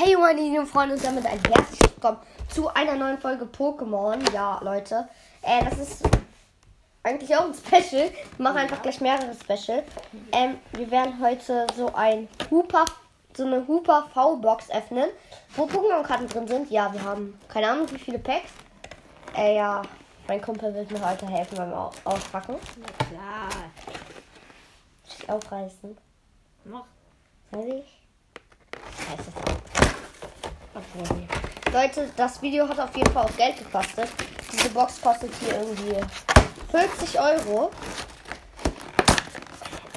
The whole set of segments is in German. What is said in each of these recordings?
Hey meine lieben Freunde und damit ein herzliches Willkommen zu einer neuen Folge Pokémon. Ja, Leute, äh, das ist eigentlich auch ein Special. Wir machen einfach gleich mehrere Special. Ähm, wir werden heute so ein Hooper, so eine Hooper V-Box öffnen, wo Pokémon-Karten drin sind. Ja, wir haben keine Ahnung wie viele Packs. Äh, ja, mein Kumpel wird mir heute helfen beim Au- Auspacken. Na klar. Ich aufreißen. Mach. Soll ich? Weiß nicht. Okay. Leute, das Video hat auf jeden Fall auch Geld gekostet. Diese Box kostet hier irgendwie 50 Euro.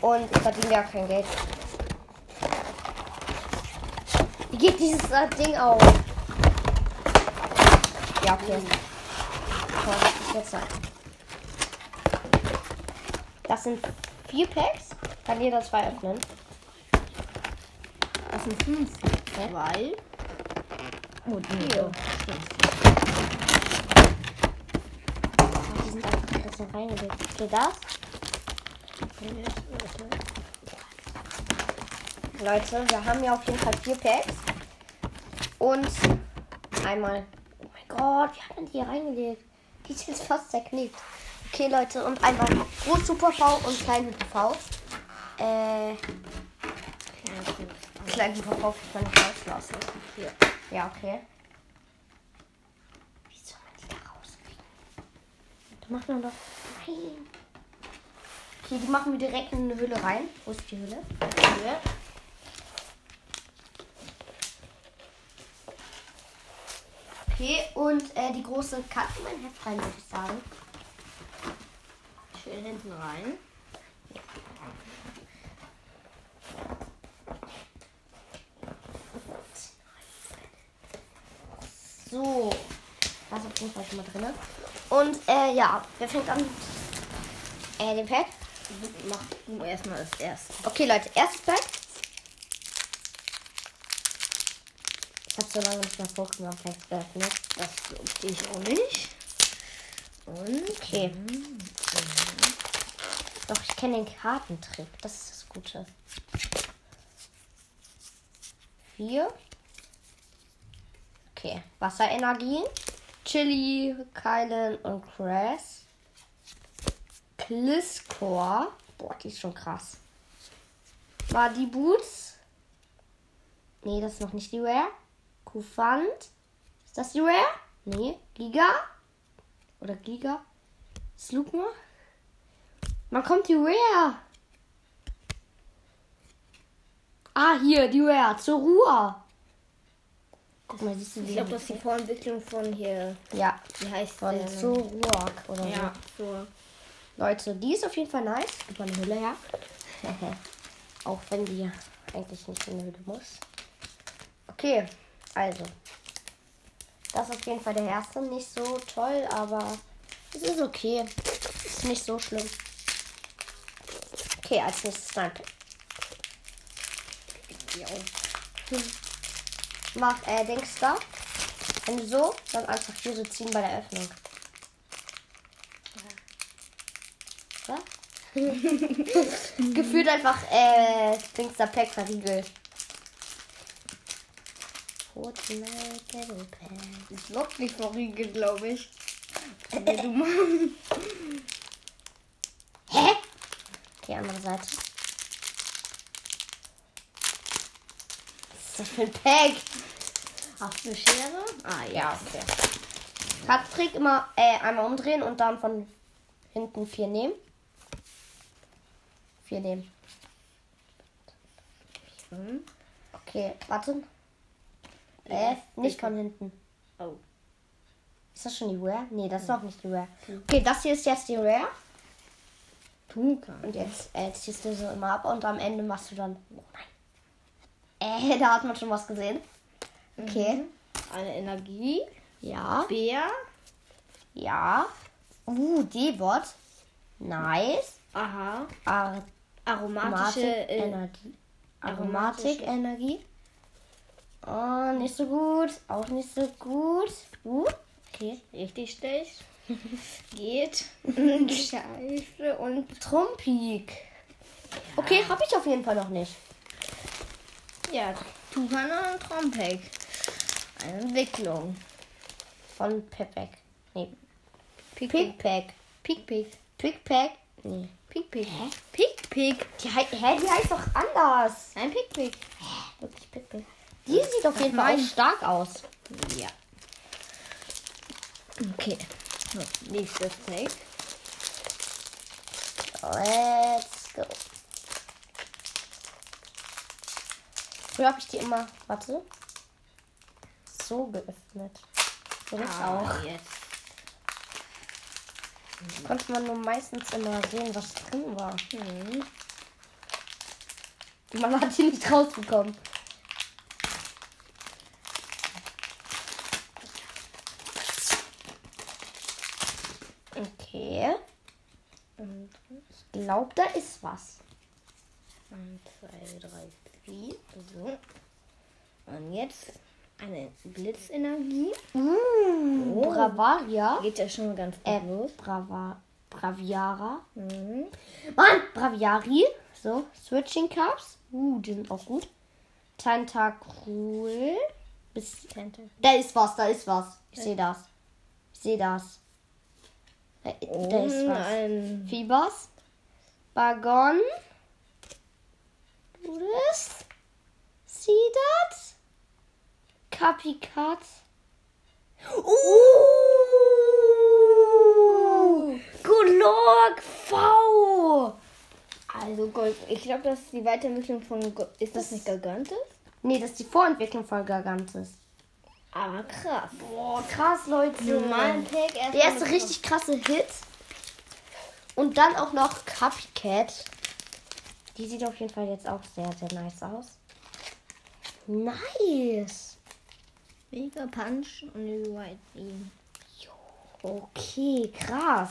Und ich verdiene ja kein Geld. Wie geht dieses äh, Ding auf? Ja, okay. So, das ist jetzt ein. Das sind vier Packs. Kann jeder zwei öffnen. Das sind fünf. Zwei. Und Vier. Die sind einfach ein bisschen reingelegt. Geht das? Leute, wir haben ja auf jeden Fall vier Packs. Und einmal. Oh mein Gott, wie hat er die hier reingelegt? Die jetzt fast zerknickt. Okay, Leute, und einmal Groß Super V und Klein Super V. Äh, Klein Super V kann man nicht rauslassen. Hier. Ja, okay. Wie soll man die da rauskriegen? Da macht man doch. Nein. Okay, die machen wir direkt in eine Hülle rein. Wo ist die Hülle? Hier. Okay, und äh, die große Karte in mein Heft rein, würde ich sagen. Schön hinten rein. So. Das ist auf jeden Fall schon mal drin. Und äh, ja, wer fängt an? Äh, den Pack. Mach du erstmal das erste. Okay, Leute, erstes Pack. Ich habe so lange nicht mehr Pokémon Packs geöffnet. Das glaube ich auch nicht. Und Okay. Doch, ich kenne den Kartentrick. Das ist das Gute. Vier. Okay. Wasserenergien. Chili, Kylan und Cress. Kliscore. Boah, die ist schon krass. War die Boots. Nee, das ist noch nicht die Rare. Kufant. Ist das die Rare? Nee. Giga. Oder Giga. Slugma. Man kommt die Rare. Ah, hier, die Rare. Zur Ruhe. Guck mal, siehst du die? ich glaube, das ist die Vorentwicklung von hier. Ja, Wie heißt von der? Zoroark oder Ja, so. so. Leute, die ist auf jeden Fall nice. Gib mal eine Hülle her. Auch wenn die eigentlich nicht in eine Hülle muss. Okay, also. Das ist auf jeden Fall der erste. Nicht so toll, aber es ist okay. Ist nicht so schlimm. Okay, als nächstes Snipe. Mach äh, Dings da. Wenn du so, dann einfach hier so ziehen bei der Öffnung. Ja? Gefühlt einfach äh, Dings da Pack verriegelt. Das lockt nicht verriegelt, glaube ich. Hä? Die andere Seite. Ist das für ein Pack? Du eine Schere? Ah, Ja, okay. Kartentrick immer äh, einmal umdrehen und dann von hinten vier nehmen. Vier nehmen. Hm. Okay, warte. Äh, nicht von hinten. Oh. Ist das schon die Rare? Nee, das ist noch nicht die Rare. Okay, das hier ist jetzt die Rare. Und jetzt äh, ziehst du so immer ab und am Ende machst du dann. Oh nein. Äh, da hat man schon was gesehen. Okay. Eine Energie. Ja. Bär. Ja. Uh, D-Bot. Nice. Aha. Ar Aromatische. Äh, Energie. Aromatik Energie. Oh, nicht so gut. Auch nicht so gut. Uh, okay. richtig schlecht. Geht. Scheiße. Und Trumpik. Okay, habe ich auf jeden Fall noch nicht. Ja, Tucana und Trompek. Eine Entwicklung. Von Pepek. Nee. Pick, Pickpack. Pick, Pick. Pickpack? Nee. Pick, Pick. Pick, Pick. Die, hä, die heißt doch anders. Ein Pick, Pick. Wirklich Pickpack. Die sieht auf jeden Fall stark aus. Ja. Okay. Nächstes Pack. Let's go. Früher habe ich die immer, warte, so geöffnet. So das auch. Ah, jetzt. Konnte man nur meistens immer sehen, was drin war. Hm. Man hat sie nicht rausbekommen. Okay. Und ich glaube, da ist was. 1, 2, 3, 4. So. Und jetzt eine Blitzenergie. Mm, Oh. Bravaria. Geht ja schon ganz gut Äh, los. Brava, Braviara. Mhm. Mann, Braviari. So, Switching Cups. Uh, die sind auch gut. Tentacruel. Bis Tentacle. Da ist was, da ist was. Ich sehe das. Ich sehe das. Da, da ist was. Fibers. Bagon. Das? Sieh das? Capicat. Uh! Gulog V! Also Gold. Ich glaube, das ist die Weiterentwicklung von. Go ist das nicht Gigantes? Nee, das ist die Vorentwicklung von Gargantes. Aber krass. Boah, krass, Leute. Normalen Pack Der erste richtig krasse Hit. Und dann auch noch Copycat. Die sieht auf jeden Fall jetzt auch sehr, sehr nice aus. Nice. Mega Punch und White Beam. Okay, krass.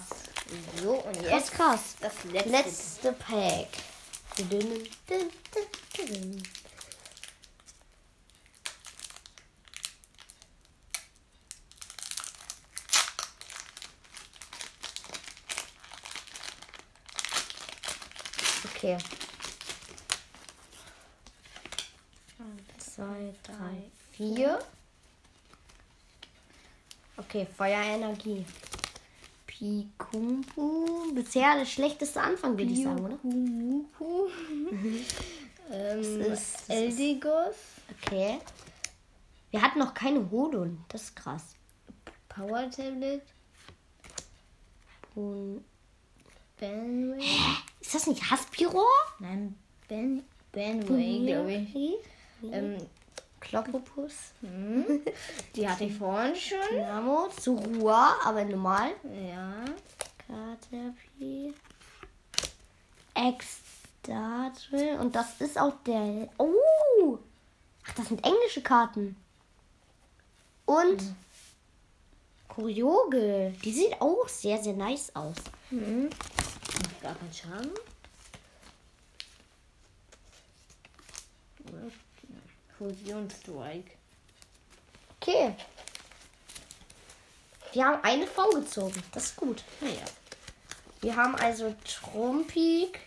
So, und Krass, jetzt krass. das letzte. Letzte Pack. Okay. Zwei, drei, vier. Okay, Feuerenergie. Pikumpu. Bisher der schlechteste Anfang, würde ich sagen, oder? Kumuku. ähm, Das ist- Eldigos. Okay. Wir hatten noch keine Hodon. Das ist krass. Power Tablet. Und Benway. ist das nicht Haspiro? Nein, Ben. Benway, glaube ich. Mhm. Ähm, Kloppopus. hm. Die hatte ich vorhin schon. Dynamo. Surua, aber normal. Ja. Caterpie. Extadrill. Und das ist auch der. Oh! Ach, das sind englische Karten. Und Kuriogel. Die sieht auch sehr, sehr nice aus. Hm. Macht gar keinen Schaden. Fusionsstrike. Okay. Wir haben eine V gezogen. Das ist gut. Naja. Wir haben also Trumpik,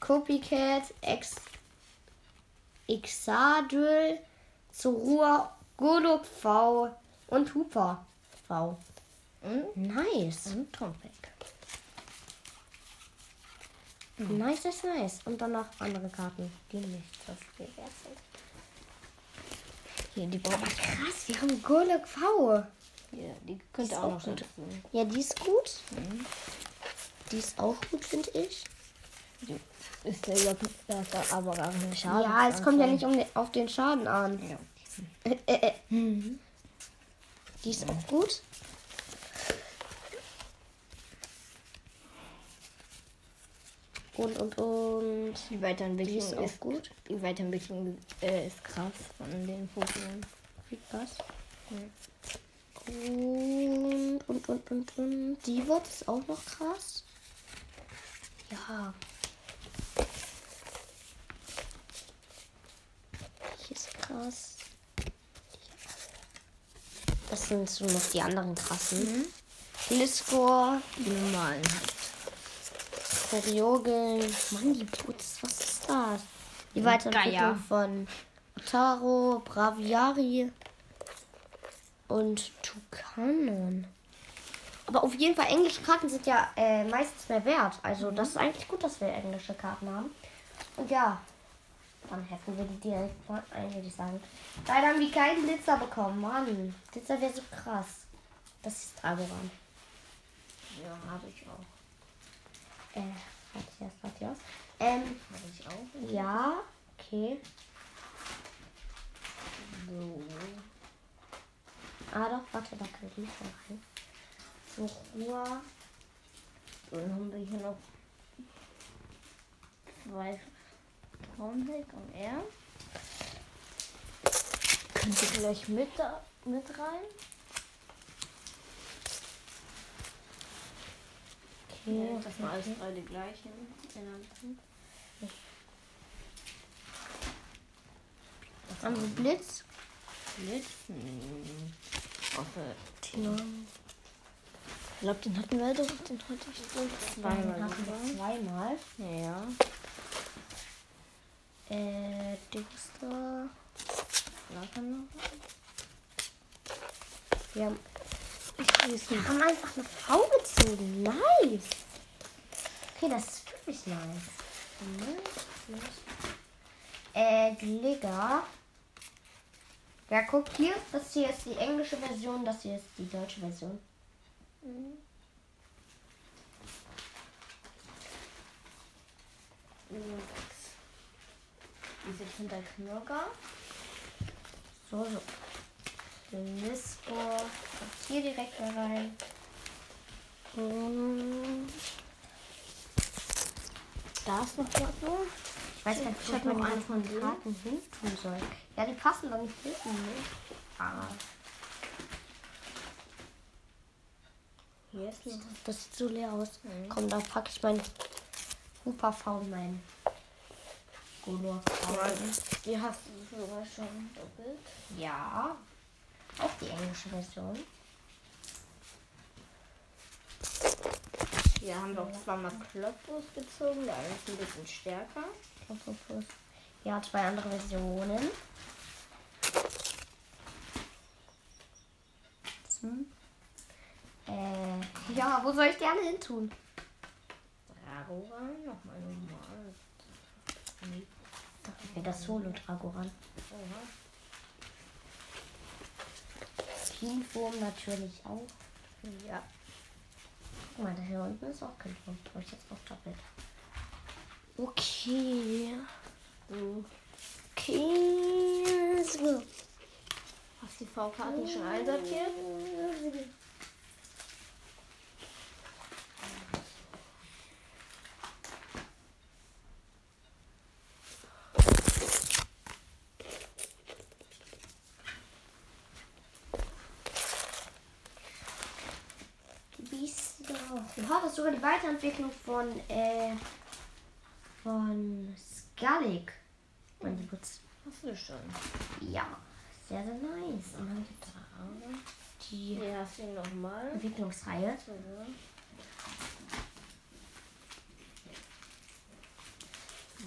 Copycat, Ex Exadrill, Zorua, Golok V und Hooper V. Und, Nice. und Tompek. Nice, nice, nice. Und dann noch andere Karten, die nicht so viel wert. Hier, die Aber braucht krass, wir haben Golok V. Hier, die könnte auch auch noch gut. Ja, die ist gut. Die ist auch gut, finde ich. Ist der überhaupt aber gar keine Schaden. ja, es kommt ja nicht um den, auf den Schaden an. Ja. Äh, äh, äh. Die ist auch gut. Und, und, und. Die Die Weiterentwicklung ist ist, auch gut. Die Weiterentwicklung äh, ist krass von den Pokémon. Wie krass. Und, und, und, und, und. Die wird ist auch noch krass. Ja. Die ist krass. Das sind so noch die anderen krassen. Gliscor, Die normalen halt. Koriogeln. Mann, die Putz, was ist das? Die Weiterentwicklung von Taro, Braviari und Tucanon. Aber auf jeden Fall, englische Karten sind ja äh, meistens mehr wert. Also das ist eigentlich gut, dass wir englische Karten haben. Und ja, dann heften wir die direkt mal ein, würde ich sagen. Leider haben wir keinen Blitzer bekommen. Mann, Blitzer wäre so krass. Das ist Dragoran. Ja, habe ich auch. Äh, Matthias, Matthias. Ähm, Habe ich auch. ja, okay. So. Ah doch, warte, da kann ich nicht mehr rein. So, Ruhe. Dann haben wir hier noch zwei Traumdeck und er. Könnt ihr gleich mit, da, mit rein? Ja, das mal alles drei die gleichen. Inhalten. Haben wir Blitz? Blitzen. Hoffe. Tino. Ich glaube, den hatten wir doch. Den hatte ich so zweimal. Hatten wir zweimal. Ja. Äh. Nachher noch. Wir haben, Weiß wir haben einfach eine V gezogen. Nice. Okay, das ist wirklich nice. Äh, Gligger. Ja, guck hier. Das hier ist die englische Version, das hier ist die deutsche Version. Diese Kinderknurger. So, so. Lisbo. Kommt hier direkt mal rein. Hm, Da ist noch was so. Ich weiß gar nicht, Ich wo hab man noch die einen von ganzen denen. Karten hin tun soll. Ja, die passen doch nicht hinten, ne? Ah, Hier ist noch das sieht so leer aus. Mhm. Komm, da packe ich meinen Hupa V mein Golor Die hast du sogar schon doppelt. Ja. Auch die englische Version. Hier haben wir auch zweimal Klopus gezogen. Der eine ist ein bisschen stärker. Ja, zwei andere Versionen. Hm. Äh, ja, wo soll ich gerne hin tun? Dragoran, nochmal normal. Nee. Das Solo-Dragoran. Oha. Pinform natürlich auch. Ja. Guck mal, da hier unten ist auch kein Turm. Brauche ich jetzt auch doppelt. Okay. Du Okay. So. hast die V-Karten schon einsortiert? Wieso? Oha, das ist sogar die Weiterentwicklung von, äh, von Skullig. Mein Lieblings. Hast du schon. Ja, sehr, sehr nice. Und dann gibt es die Hier hast du nochmal. Entwicklungsreihe.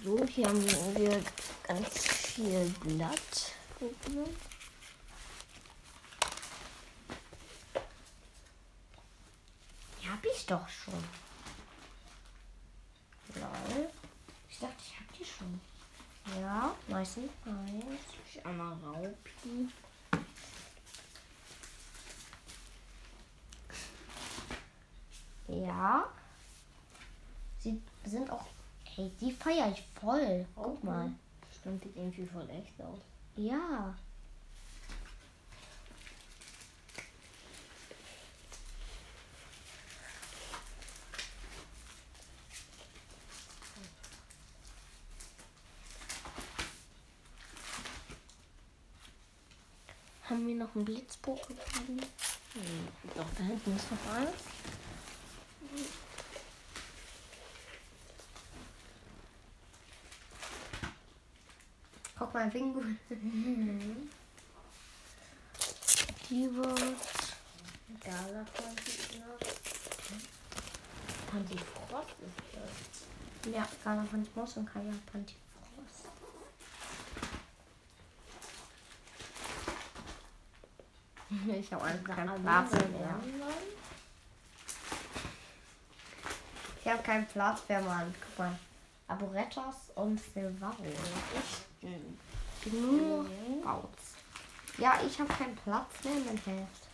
So, hier haben wir ganz viel Blatt. Hab ich doch schon. Lol. Ich dachte, ich hab die schon. Ja, meistens. Nice. Ich einmal Raupi. Ja. Sie sind auch. Hey, die feiere ich voll. Guck mal. Stimmt, sieht irgendwie voll echt aus. Ja. Haben wir noch einen Blitzpokémon? Hm, Doch, da hinten ist noch eins. Guck mal, Bingo. Die wird. Gala noch. Pantifrost ist das. Ja, Gala Pantimos und Kaya Pantifrost. Ich habe einfach keinen Alle Platz mehr. Ich habe keinen Platz mehr, Mann. Guck mal. Arboretos und Silvaro. Nur Bautz. Ja, ich habe keinen Platz mehr in meinem Heft.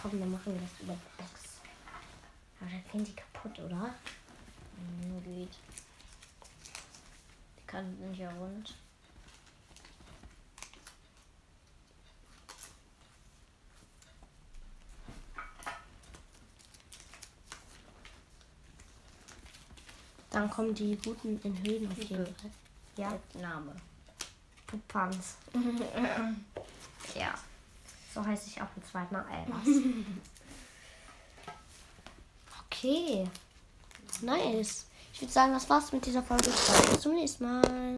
Komm, dann machen wir das über die Box. Aber dann gehen die kaputt, oder? Hm, Geht. Die Kanten sind ja rund. Dann kommen die guten in Höhen auf jeden. Fall. Ja, Name. Pupans. ja. So heiße ich auch im zweiten Mal. Äh, was? okay. Nice. Ich würde sagen, das war's mit dieser Folge. Bis zum nächsten Mal.